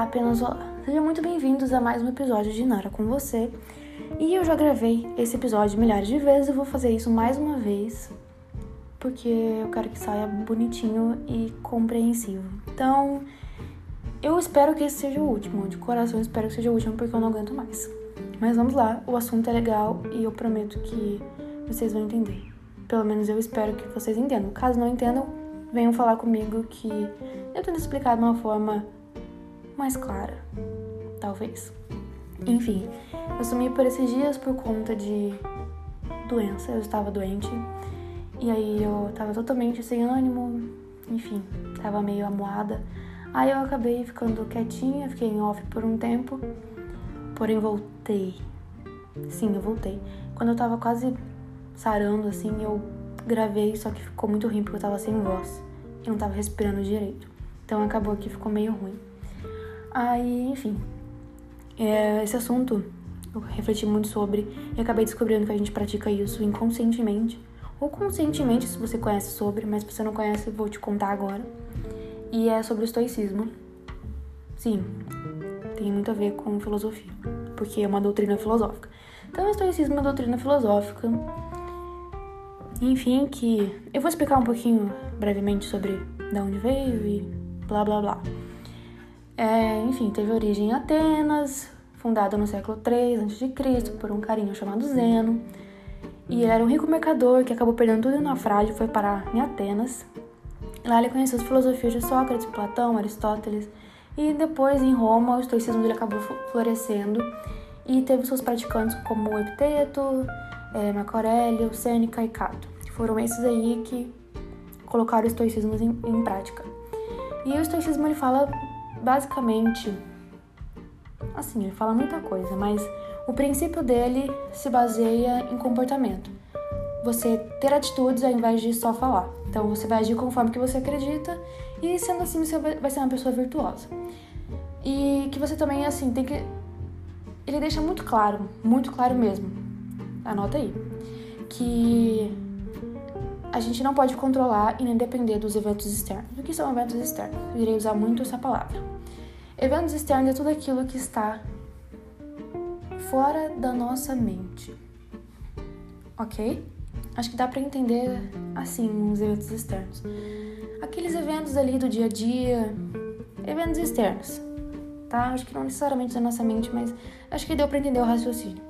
Apenas olá. Sejam muito bem-vindos a mais um episódio de Nara com você. E eu já gravei esse episódio milhares de vezes e vou fazer isso mais uma vez porque eu quero que saia bonitinho e compreensivo. Então, eu espero que esse seja o último. De coração, espero que seja o último porque eu não aguento mais. Mas vamos lá, o assunto é legal e eu prometo que vocês vão entender. Pelo menos eu espero que vocês entendam. Caso não entendam, venham falar comigo que eu tento explicar de uma forma mais clara, talvez. Enfim, eu sumi por esses dias por conta de doença, eu estava doente. E aí eu tava totalmente sem ânimo, enfim, tava meio amuada. Aí eu acabei ficando quietinha, fiquei em off por um tempo, porém voltei. Sim, eu voltei. Quando eu tava quase sarando, assim, eu gravei, só que ficou muito ruim porque eu tava sem voz. e não tava respirando direito. Então acabou que ficou meio ruim. Aí, enfim, é, esse assunto eu refleti muito sobre e acabei descobrindo que a gente pratica isso inconscientemente ou conscientemente, se você conhece sobre, mas se você não conhece, vou te contar agora. E é sobre o estoicismo. Sim, tem muito a ver com filosofia, porque é uma doutrina filosófica. Então, o estoicismo é uma doutrina filosófica. Enfim, que eu vou explicar um pouquinho brevemente sobre de onde veio e blá blá blá. É, enfim, teve origem em Atenas, fundada no século III a.C. por um carinho chamado Zeno. E ele era um rico mercador que acabou perdendo tudo em naufrágio e foi parar em Atenas. Lá ele conheceu as filosofias de Sócrates, Platão, Aristóteles. E depois, em Roma, o estoicismo dele acabou florescendo e teve seus praticantes como Epiteto, é, Marco Aurélio, Sêneca e Cato. Foram esses aí que colocaram o estoicismo em, em prática. E o estoicismo ele fala basicamente assim, ele fala muita coisa, mas o princípio dele se baseia em comportamento. Você ter atitudes ao invés de só falar. Então você vai agir conforme que você acredita e sendo assim você vai ser uma pessoa virtuosa. E que você também assim tem que ele deixa muito claro, muito claro mesmo. Anota aí que a gente não pode controlar e nem depender dos eventos externos. O que são eventos externos? Eu irei usar muito essa palavra. Eventos externos é tudo aquilo que está fora da nossa mente. Ok? Acho que dá para entender assim os eventos externos. Aqueles eventos ali do dia a dia, eventos externos, tá? Acho que não necessariamente da nossa mente, mas acho que deu para entender o raciocínio.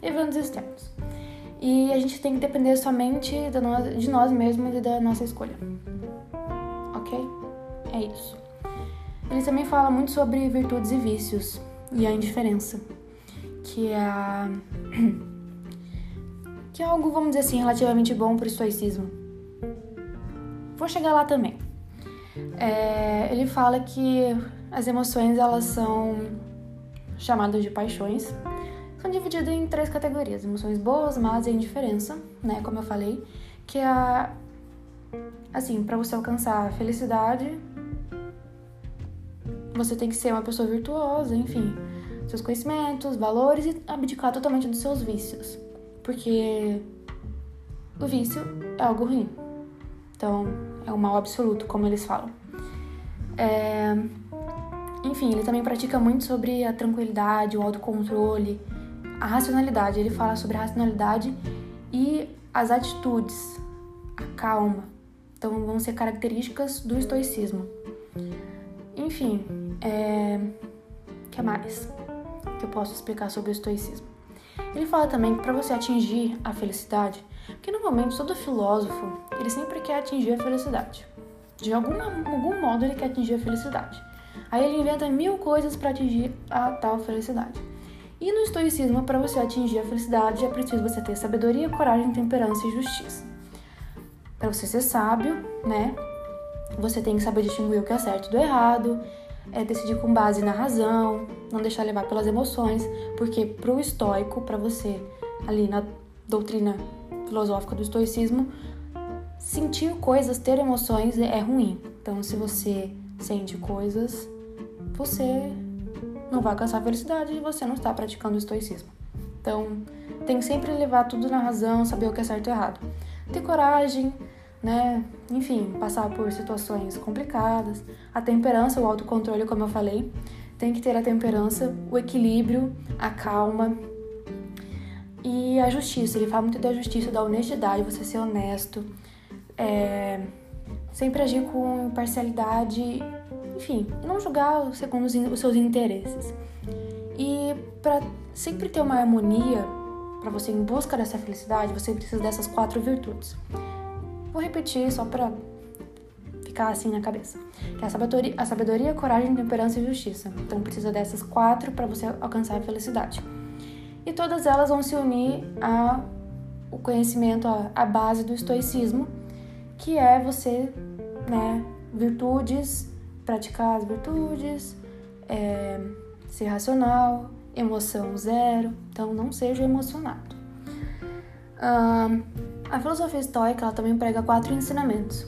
Eventos externos. E a gente tem que depender somente de nós mesmos e da nossa escolha. Ok? É isso. Ele também fala muito sobre virtudes e vícios e a indiferença que é que é algo, vamos dizer assim, relativamente bom para o estoicismo. Vou chegar lá também. É, ele fala que as emoções elas são chamadas de paixões, são divididas em três categorias: emoções boas, más e indiferença, né? Como eu falei, que é assim, para você alcançar a felicidade, você tem que ser uma pessoa virtuosa, enfim seus conhecimentos, valores e abdicar totalmente dos seus vícios. Porque o vício é algo ruim. Então, é um mal absoluto, como eles falam. É... Enfim, ele também pratica muito sobre a tranquilidade, o autocontrole, a racionalidade. Ele fala sobre a racionalidade e as atitudes, a calma. Então, vão ser características do estoicismo. Enfim, é... que mais? que eu posso explicar sobre o estoicismo. Ele fala também que para você atingir a felicidade, porque normalmente todo filósofo, ele sempre quer atingir a felicidade. De alguma, algum modo ele quer atingir a felicidade. Aí ele inventa mil coisas para atingir a tal felicidade. E no estoicismo, para você atingir a felicidade, é preciso você ter sabedoria, coragem, temperança e justiça. Para você ser sábio, né? Você tem que saber distinguir o que é certo do errado, é decidir com base na razão, não deixar levar pelas emoções, porque para o estoico, para você ali na doutrina filosófica do estoicismo, sentir coisas, ter emoções é ruim. Então, se você sente coisas, você não vai alcançar a felicidade e você não está praticando o estoicismo. Então, tem que sempre levar tudo na razão, saber o que é certo e errado. Ter coragem, né? Enfim, passar por situações complicadas. A temperança, o autocontrole, como eu falei, tem que ter a temperança, o equilíbrio, a calma e a justiça. Ele fala muito da justiça, da honestidade, você ser honesto, é, sempre agir com imparcialidade, enfim, não julgar segundo os seus interesses. E para sempre ter uma harmonia, para você em busca dessa felicidade, você precisa dessas quatro virtudes. Vou repetir só para ficar assim na cabeça. Que é a sabedoria, a sabedoria, coragem, temperança e justiça. Então precisa dessas quatro para você alcançar a felicidade. E todas elas vão se unir a o conhecimento, a, a base do estoicismo, que é você, né, virtudes, praticar as virtudes, é, ser racional, emoção zero, então não seja emocionado. Uh, a filosofia estoica ela também prega quatro ensinamentos,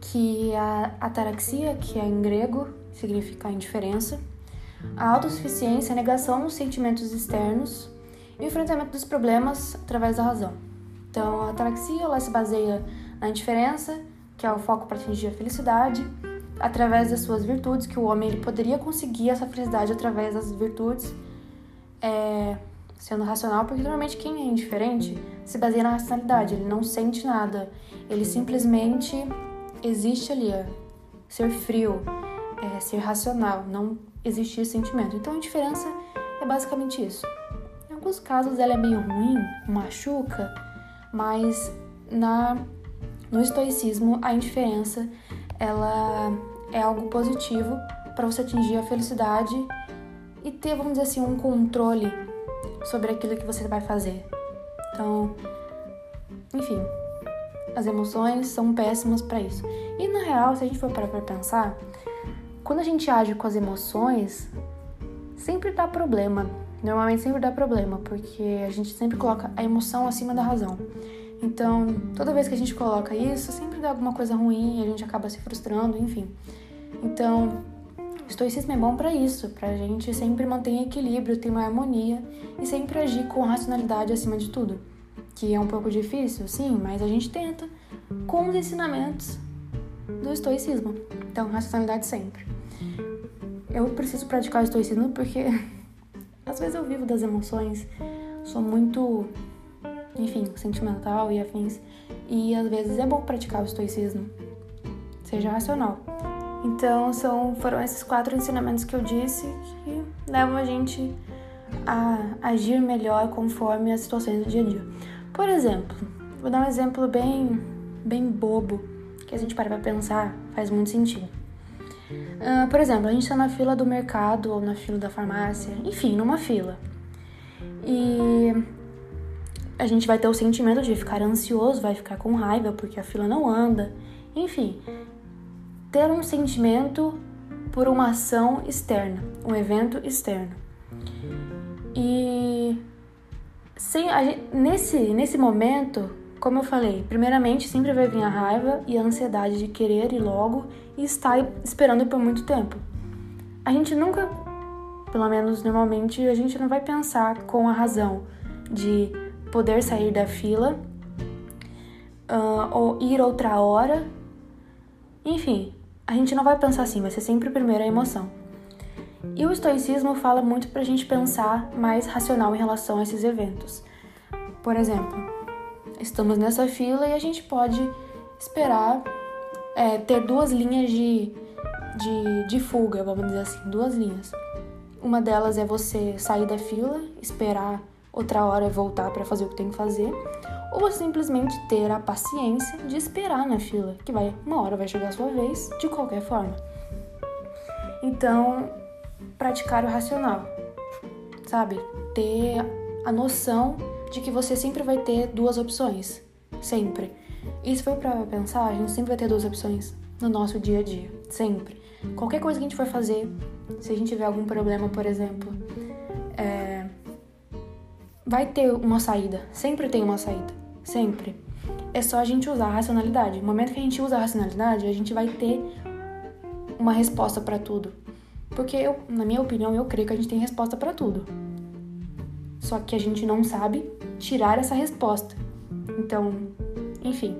que é a ataraxia, que é em grego, significa indiferença, a autossuficiência, a negação dos sentimentos externos e o enfrentamento dos problemas através da razão. Então, a ataraxia ela se baseia na indiferença, que é o foco para atingir a felicidade, através das suas virtudes, que o homem ele poderia conseguir essa felicidade através das virtudes, é, sendo racional, porque normalmente quem é indiferente se baseia na racionalidade, ele não sente nada, ele simplesmente existe ali, ó, ser frio, é, ser racional, não existir sentimento. Então a indiferença é basicamente isso. Em alguns casos ela é meio ruim, machuca, mas na no estoicismo a indiferença ela é algo positivo para você atingir a felicidade e ter, vamos dizer assim, um controle sobre aquilo que você vai fazer. Então, enfim, as emoções são péssimas para isso. E na real, se a gente for parar para pensar, quando a gente age com as emoções, sempre dá problema. Normalmente sempre dá problema, porque a gente sempre coloca a emoção acima da razão. Então, toda vez que a gente coloca isso, sempre dá alguma coisa ruim, a gente acaba se frustrando, enfim. Então, o estoicismo é bom para isso, para a gente sempre manter equilíbrio, ter uma harmonia e sempre agir com racionalidade acima de tudo. Que é um pouco difícil, sim, mas a gente tenta com os ensinamentos do estoicismo. Então, racionalidade sempre. Eu preciso praticar o estoicismo porque às vezes eu vivo das emoções, sou muito, enfim, sentimental e afins, e às vezes é bom praticar o estoicismo. Seja racional. Então, são, foram esses quatro ensinamentos que eu disse que levam a gente a agir melhor conforme as situações do dia a dia. Por exemplo, vou dar um exemplo bem, bem bobo, que a gente para pra pensar, faz muito sentido. Uh, por exemplo, a gente está na fila do mercado ou na fila da farmácia, enfim, numa fila. E a gente vai ter o sentimento de ficar ansioso, vai ficar com raiva porque a fila não anda, enfim ter um sentimento por uma ação externa, um evento externo. E sem, gente, nesse, nesse momento, como eu falei, primeiramente sempre vai vir a raiva e a ansiedade de querer ir logo e estar esperando por muito tempo. A gente nunca, pelo menos normalmente, a gente não vai pensar com a razão de poder sair da fila uh, ou ir outra hora. Enfim, a gente não vai pensar assim, vai ser sempre primeiro a emoção. E o estoicismo fala muito para a gente pensar mais racional em relação a esses eventos. Por exemplo, estamos nessa fila e a gente pode esperar é, ter duas linhas de, de, de fuga, vamos dizer assim, duas linhas. Uma delas é você sair da fila, esperar outra hora voltar para fazer o que tem que fazer ou simplesmente ter a paciência de esperar na fila, que vai uma hora vai chegar a sua vez de qualquer forma. Então, praticar o racional, sabe? Ter a noção de que você sempre vai ter duas opções, sempre. Se for para pensar, a gente sempre vai ter duas opções no nosso dia a dia, sempre. Qualquer coisa que a gente for fazer, se a gente tiver algum problema, por exemplo, é... vai ter uma saída, sempre tem uma saída sempre. É só a gente usar a racionalidade. No momento que a gente usa a racionalidade, a gente vai ter uma resposta para tudo. Porque eu, na minha opinião, eu creio que a gente tem resposta para tudo. Só que a gente não sabe tirar essa resposta. Então, enfim,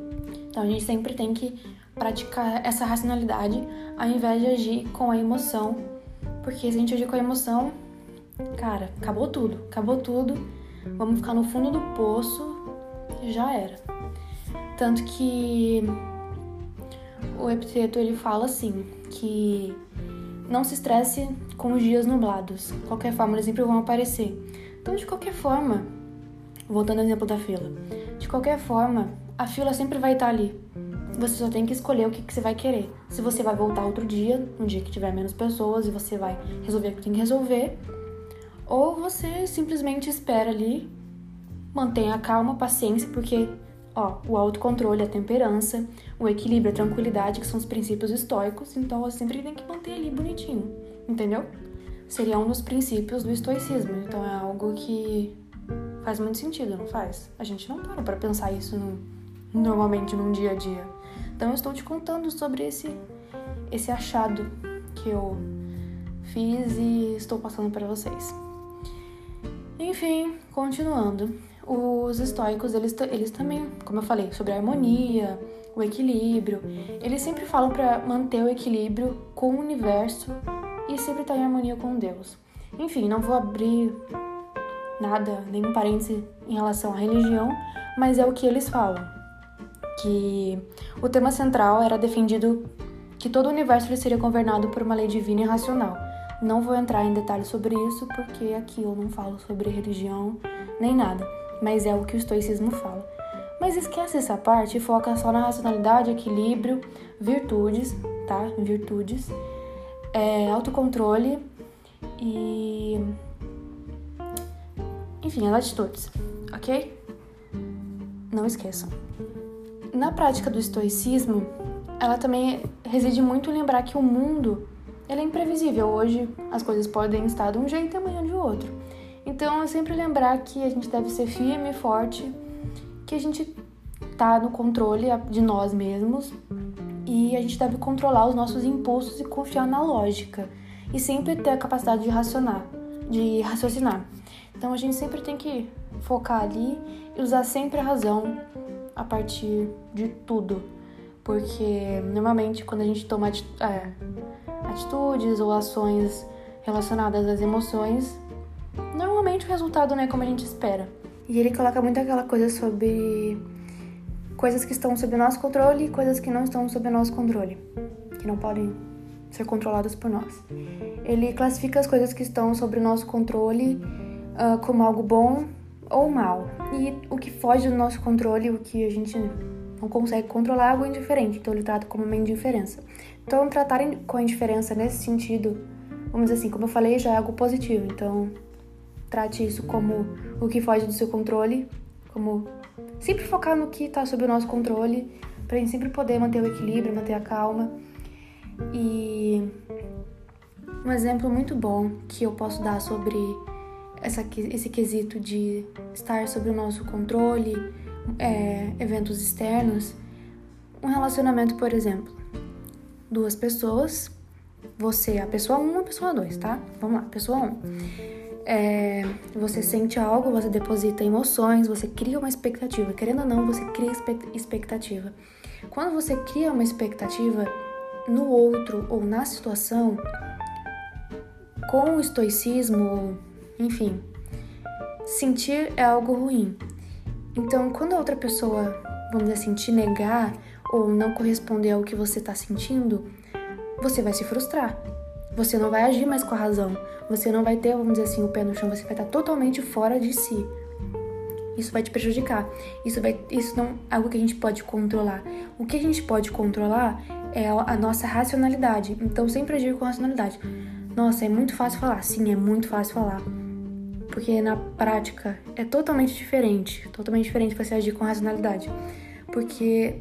Então a gente sempre tem que praticar essa racionalidade ao invés de agir com a emoção, porque se a gente agir com a emoção, cara, acabou tudo, acabou tudo, vamos ficar no fundo do poço já era. Tanto que o Epiteto ele fala assim, que não se estresse com os dias nublados. De qualquer forma, eles sempre vão aparecer. Então, de qualquer forma, voltando ao exemplo da fila, de qualquer forma, a fila sempre vai estar ali. Você só tem que escolher o que, que você vai querer. Se você vai voltar outro dia, um dia que tiver menos pessoas, e você vai resolver o que tem que resolver, ou você simplesmente espera ali, mantenha a calma, paciência, porque ó, o autocontrole, a temperança, o equilíbrio, a tranquilidade, que são os princípios estoicos, então você sempre tem que manter ali bonitinho, entendeu? Seria um dos princípios do estoicismo, então é algo que faz muito sentido, não faz? A gente não para pra pensar isso no, normalmente num dia a dia. Então eu estou te contando sobre esse, esse achado que eu fiz e estou passando para vocês. Enfim, continuando os estoicos, eles, eles também, como eu falei, sobre a harmonia, o equilíbrio, eles sempre falam para manter o equilíbrio com o universo e sempre estar tá em harmonia com Deus. Enfim, não vou abrir nada, nenhum parêntese em relação à religião, mas é o que eles falam. Que o tema central era defendido que todo o universo seria governado por uma lei divina e racional. Não vou entrar em detalhes sobre isso porque aqui eu não falo sobre religião nem nada mas é o que o estoicismo fala. Mas esquece essa parte e foca só na racionalidade, equilíbrio, virtudes, tá? Virtudes, é, autocontrole e. Enfim, as atitudes, ok? Não esqueçam. Na prática do estoicismo, ela também reside muito em lembrar que o mundo ele é imprevisível. Hoje as coisas podem estar de um jeito e amanhã de outro. Então, é sempre lembrar que a gente deve ser firme e forte, que a gente tá no controle de nós mesmos e a gente deve controlar os nossos impulsos e confiar na lógica e sempre ter a capacidade de racionar, de raciocinar. Então, a gente sempre tem que focar ali e usar sempre a razão a partir de tudo, porque normalmente quando a gente toma é, atitudes ou ações relacionadas às emoções, normalmente o resultado não é como a gente espera. E ele coloca muito aquela coisa sobre coisas que estão sob nosso controle e coisas que não estão sob nosso controle, que não podem ser controladas por nós. Ele classifica as coisas que estão sob nosso controle uh, como algo bom ou mal. E o que foge do nosso controle, o que a gente não consegue controlar, é algo indiferente. Então ele trata como uma indiferença. Então tratar com a indiferença nesse sentido, vamos dizer assim, como eu falei, já é algo positivo. Então Trate isso como o que foge do seu controle, como sempre focar no que está sob o nosso controle, para a gente sempre poder manter o equilíbrio, manter a calma. E um exemplo muito bom que eu posso dar sobre essa, esse quesito de estar sob o nosso controle, é, eventos externos, um relacionamento, por exemplo, duas pessoas, você, a pessoa 1 um, a pessoa 2, tá? Vamos lá, pessoa 1. Um é, você sente algo, você deposita emoções, você cria uma expectativa. Querendo ou não, você cria expectativa. Quando você cria uma expectativa no outro ou na situação, com o estoicismo, enfim, sentir é algo ruim. Então, quando a outra pessoa, vamos dizer assim, te negar ou não corresponder ao que você está sentindo, você vai se frustrar. Você não vai agir mais com a razão. Você não vai ter, vamos dizer assim, o pé no chão. Você vai estar totalmente fora de si. Isso vai te prejudicar. Isso, vai, isso não é algo que a gente pode controlar. O que a gente pode controlar é a nossa racionalidade. Então, sempre agir com racionalidade. Nossa, é muito fácil falar. Sim, é muito fácil falar. Porque na prática é totalmente diferente. Totalmente diferente você agir com racionalidade. Porque,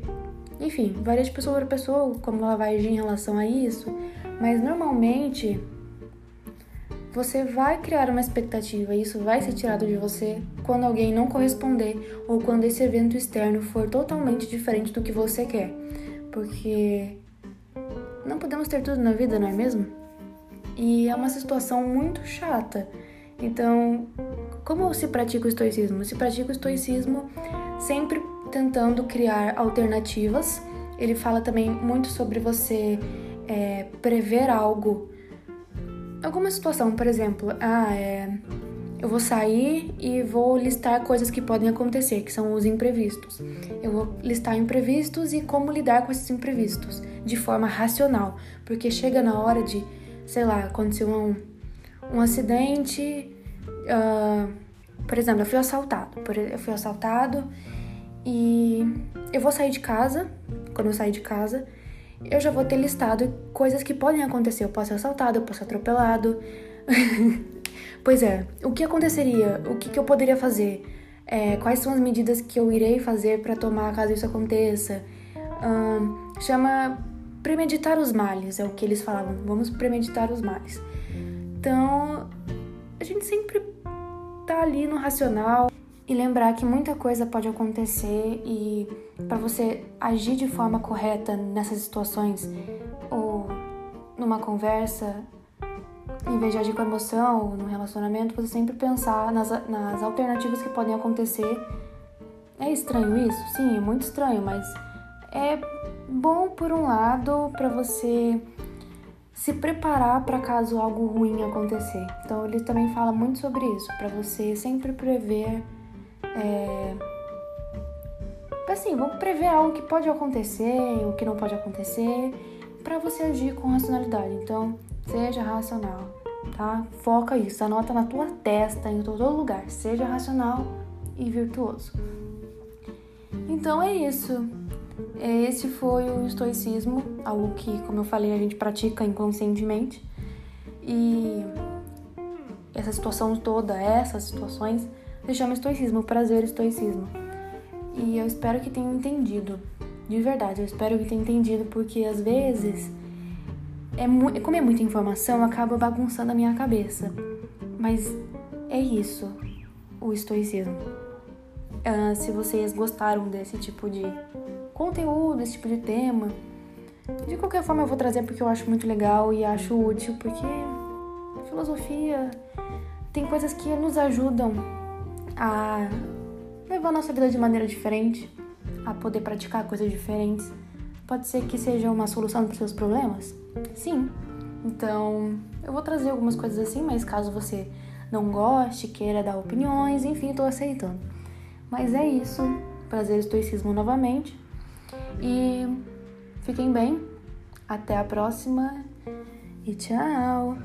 enfim, varia de pessoa para pessoa como ela vai agir em relação a isso. Mas normalmente você vai criar uma expectativa e isso vai ser tirado de você quando alguém não corresponder ou quando esse evento externo for totalmente diferente do que você quer. Porque não podemos ter tudo na vida, não é mesmo? E é uma situação muito chata. Então, como se pratica o estoicismo? Se pratica o estoicismo sempre tentando criar alternativas. Ele fala também muito sobre você é, prever algo. Alguma situação, por exemplo, ah, é, eu vou sair e vou listar coisas que podem acontecer, que são os imprevistos. Eu vou listar imprevistos e como lidar com esses imprevistos de forma racional, porque chega na hora de, sei lá, aconteceu um, um acidente, uh, por exemplo, eu fui assaltado, eu fui assaltado e eu vou sair de casa, quando eu sair de casa, eu já vou ter listado coisas que podem acontecer. Eu posso ser assaltado, eu posso ser atropelado. pois é, o que aconteceria? O que, que eu poderia fazer? É, quais são as medidas que eu irei fazer para tomar caso isso aconteça? chama premeditar os males, é o que eles falavam. Vamos premeditar os males. Então, a gente sempre tá ali no racional e lembrar que muita coisa pode acontecer e para você agir de forma correta nessas situações ou numa conversa, em vez de agir com emoção ou no relacionamento, você sempre pensar nas, nas alternativas que podem acontecer. É estranho isso? Sim, é muito estranho, mas é bom por um lado para você se preparar para caso algo ruim acontecer. Então ele também fala muito sobre isso, para você sempre prever é... assim, vamos prever algo que pode acontecer, o que não pode acontecer, para você agir com racionalidade. Então, seja racional, tá? Foca isso, anota na tua testa, em todo lugar. Seja racional e virtuoso. Então é isso. Esse foi o estoicismo, algo que, como eu falei, a gente pratica inconscientemente. E essa situação toda, essas situações, se chama estoicismo, prazer estoicismo. E eu espero que tenham entendido. De verdade, eu espero que tenham entendido, porque às vezes, é como é muita informação, acaba bagunçando a minha cabeça. Mas é isso, o estoicismo. Uh, se vocês gostaram desse tipo de conteúdo, esse tipo de tema. De qualquer forma, eu vou trazer porque eu acho muito legal e acho útil, porque filosofia tem coisas que nos ajudam a levar a nossa vida de maneira diferente, a poder praticar coisas diferentes. Pode ser que seja uma solução para os seus problemas? Sim. Então, eu vou trazer algumas coisas assim, mas caso você não goste, queira dar opiniões, enfim, estou aceitando. Mas é isso. Prazer estoicismo novamente. E fiquem bem. Até a próxima e tchau!